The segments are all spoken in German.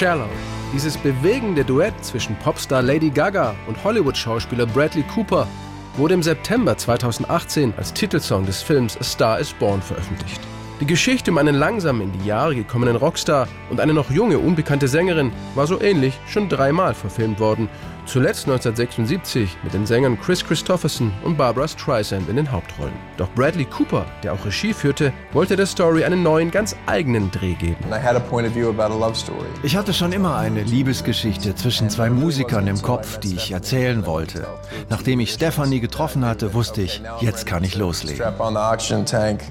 Shallow. Dieses bewegende Duett zwischen Popstar Lady Gaga und Hollywood-Schauspieler Bradley Cooper wurde im September 2018 als Titelsong des Films A Star is Born veröffentlicht. Die Geschichte um einen langsam in die Jahre gekommenen Rockstar und eine noch junge, unbekannte Sängerin war so ähnlich schon dreimal verfilmt worden Zuletzt 1976 mit den Sängern Chris Christopherson und Barbara Streisand in den Hauptrollen. Doch Bradley Cooper, der auch Regie führte, wollte der Story einen neuen, ganz eigenen Dreh geben. Ich hatte schon immer eine Liebesgeschichte zwischen zwei Musikern im Kopf, die ich erzählen wollte. Nachdem ich Stephanie getroffen hatte, wusste ich, jetzt kann ich loslegen.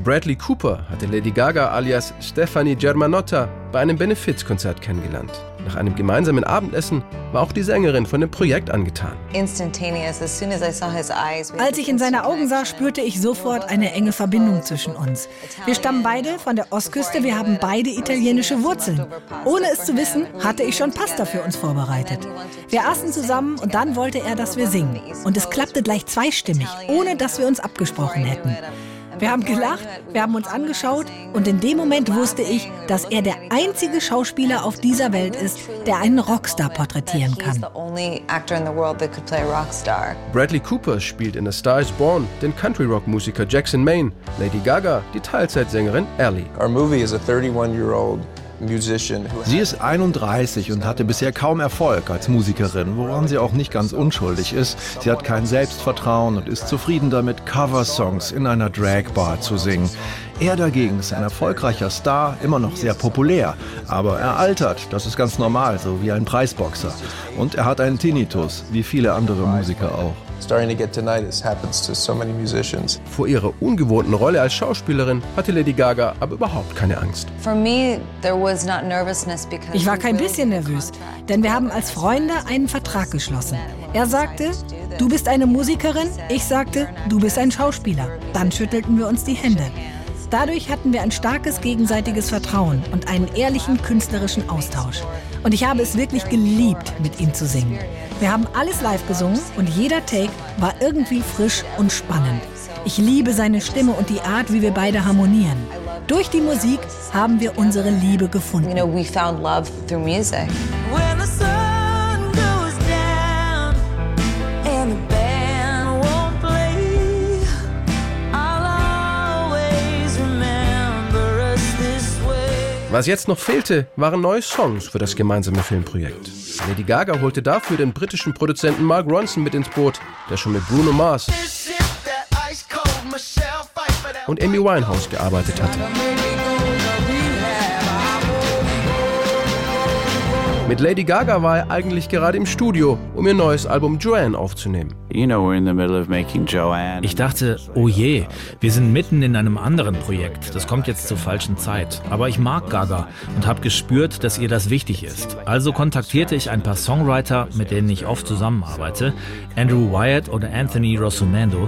Bradley Cooper hatte Lady Gaga alias Stephanie Germanotta bei einem Benefizkonzert kennengelernt. Nach einem gemeinsamen Abendessen war auch die Sängerin von dem Projekt angetan. Als ich in seine Augen sah, spürte ich sofort eine enge Verbindung zwischen uns. Wir stammen beide von der Ostküste, wir haben beide italienische Wurzeln. Ohne es zu wissen, hatte ich schon Pasta für uns vorbereitet. Wir aßen zusammen und dann wollte er, dass wir singen. Und es klappte gleich zweistimmig, ohne dass wir uns abgesprochen hätten. Wir haben gelacht, wir haben uns angeschaut und in dem Moment wusste ich, dass er der einzige Schauspieler auf dieser Welt ist, der einen Rockstar porträtieren kann. Bradley Cooper spielt in A Star is Born den Country-Rock-Musiker Jackson Maine, Lady Gaga die Teilzeitsängerin Ellie. Our movie is a 31-year-old Sie ist 31 und hatte bisher kaum Erfolg als Musikerin, woran sie auch nicht ganz unschuldig ist. Sie hat kein Selbstvertrauen und ist zufrieden damit, Coversongs in einer Dragbar zu singen. Er dagegen ist ein erfolgreicher Star, immer noch sehr populär, aber er altert, das ist ganz normal, so wie ein Preisboxer. Und er hat einen Tinnitus, wie viele andere Musiker auch. Vor ihrer ungewohnten Rolle als Schauspielerin hatte Lady Gaga aber überhaupt keine Angst. Ich war kein bisschen nervös, denn wir haben als Freunde einen Vertrag geschlossen. Er sagte, du bist eine Musikerin, ich sagte, du bist ein Schauspieler. Dann schüttelten wir uns die Hände. Dadurch hatten wir ein starkes gegenseitiges Vertrauen und einen ehrlichen künstlerischen Austausch. Und ich habe es wirklich geliebt, mit ihm zu singen. Wir haben alles live gesungen und jeder Take war irgendwie frisch und spannend. Ich liebe seine Stimme und die Art, wie wir beide harmonieren. Durch die Musik haben wir unsere Liebe gefunden. You know, Was jetzt noch fehlte, waren neue Songs für das gemeinsame Filmprojekt. Lady Gaga holte dafür den britischen Produzenten Mark Ronson mit ins Boot, der schon mit Bruno Mars und Amy Winehouse gearbeitet hatte. Mit Lady Gaga war er eigentlich gerade im Studio, um ihr neues Album Joanne aufzunehmen. Ich dachte, oh je, wir sind mitten in einem anderen Projekt. Das kommt jetzt zur falschen Zeit. Aber ich mag Gaga und habe gespürt, dass ihr das wichtig ist. Also kontaktierte ich ein paar Songwriter, mit denen ich oft zusammenarbeite, Andrew Wyatt oder Anthony Rossumando.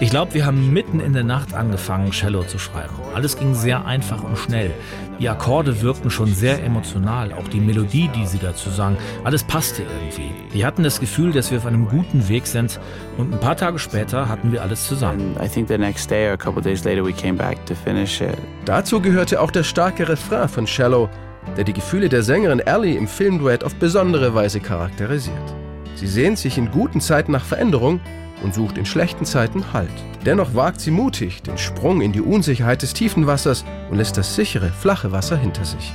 Ich glaube, wir haben mitten in der Nacht angefangen, Cello zu schreiben. Alles ging sehr einfach und schnell. Die Akkorde wirkten schon sehr emotional, auch die Melodie, die sie dazu sang, alles passte irgendwie. Wir hatten das Gefühl, dass wir auf einem guten Weg sind und ein paar Tage später hatten wir alles zusammen. Dazu gehörte auch der starke Refrain von Shallow, der die Gefühle der Sängerin Ellie im Filmduett auf besondere Weise charakterisiert. Sie sehnt sich in guten Zeiten nach Veränderung und sucht in schlechten Zeiten Halt. Dennoch wagt sie mutig den Sprung in die Unsicherheit des tiefen Wassers und lässt das sichere, flache Wasser hinter sich.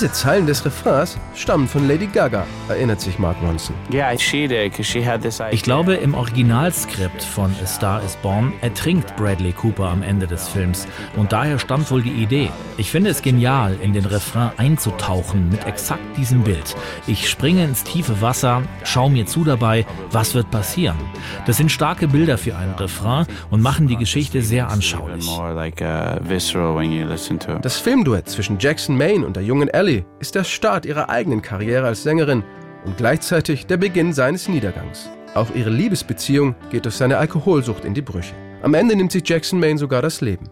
Diese Zeilen des Refrains stammen von Lady Gaga, erinnert sich Mark Ronson. Ich glaube, im Originalskript von A Star is Born ertrinkt Bradley Cooper am Ende des Films. Und daher stammt wohl die Idee. Ich finde es genial, in den Refrain einzutauchen mit exakt diesem Bild. Ich springe ins tiefe Wasser, schaue mir zu dabei, was wird passieren. Das sind starke Bilder für einen Refrain und machen die Geschichte sehr anschaulich. Das Filmduett zwischen Jackson Maine und der jungen Ellie ist der Start ihrer eigenen Karriere als Sängerin und gleichzeitig der Beginn seines Niedergangs. Auch ihre Liebesbeziehung geht durch seine Alkoholsucht in die Brüche. Am Ende nimmt sich Jackson Maine sogar das Leben.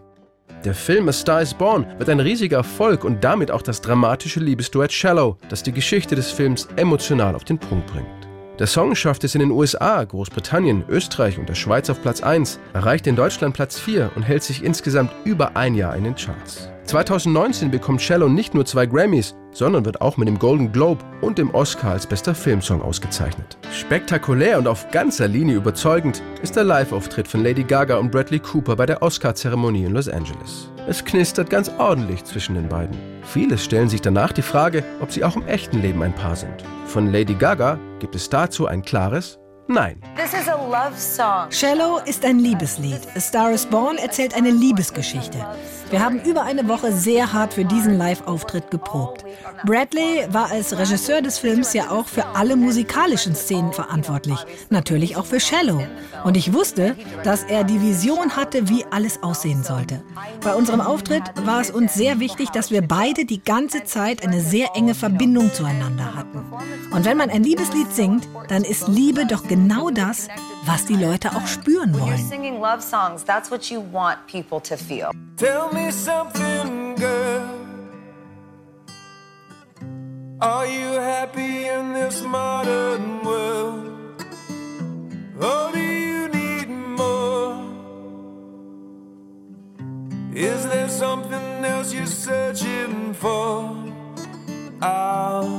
Der Film A Star is Born wird ein riesiger Erfolg und damit auch das dramatische Liebesduett Shallow, das die Geschichte des Films emotional auf den Punkt bringt. Der Song schafft es in den USA, Großbritannien, Österreich und der Schweiz auf Platz 1, erreicht in Deutschland Platz 4 und hält sich insgesamt über ein Jahr in den Charts. 2019 bekommt Shallow nicht nur zwei Grammys, sondern wird auch mit dem Golden Globe und dem Oscar als bester Filmsong ausgezeichnet. Spektakulär und auf ganzer Linie überzeugend ist der Live-Auftritt von Lady Gaga und Bradley Cooper bei der Oscar-Zeremonie in Los Angeles. Es knistert ganz ordentlich zwischen den beiden. Viele stellen sich danach die Frage, ob sie auch im echten Leben ein Paar sind. Von Lady Gaga gibt es dazu ein klares Nein. Shallow ist ein Liebeslied. A Star is Born erzählt eine Liebesgeschichte. Wir haben über eine Woche sehr hart für diesen Live-Auftritt geprobt. Bradley war als Regisseur des Films ja auch für alle musikalischen Szenen verantwortlich, natürlich auch für Shallow. Und ich wusste, dass er die Vision hatte, wie alles aussehen sollte. Bei unserem Auftritt war es uns sehr wichtig, dass wir beide die ganze Zeit eine sehr enge Verbindung zueinander hatten. Und wenn man ein Liebeslied singt, dann ist Liebe doch genau das, was die Leute auch spüren wollen. Tell me something, girl. Are you happy in this modern world? Or do you need more? Is there something else you're searching for? I'm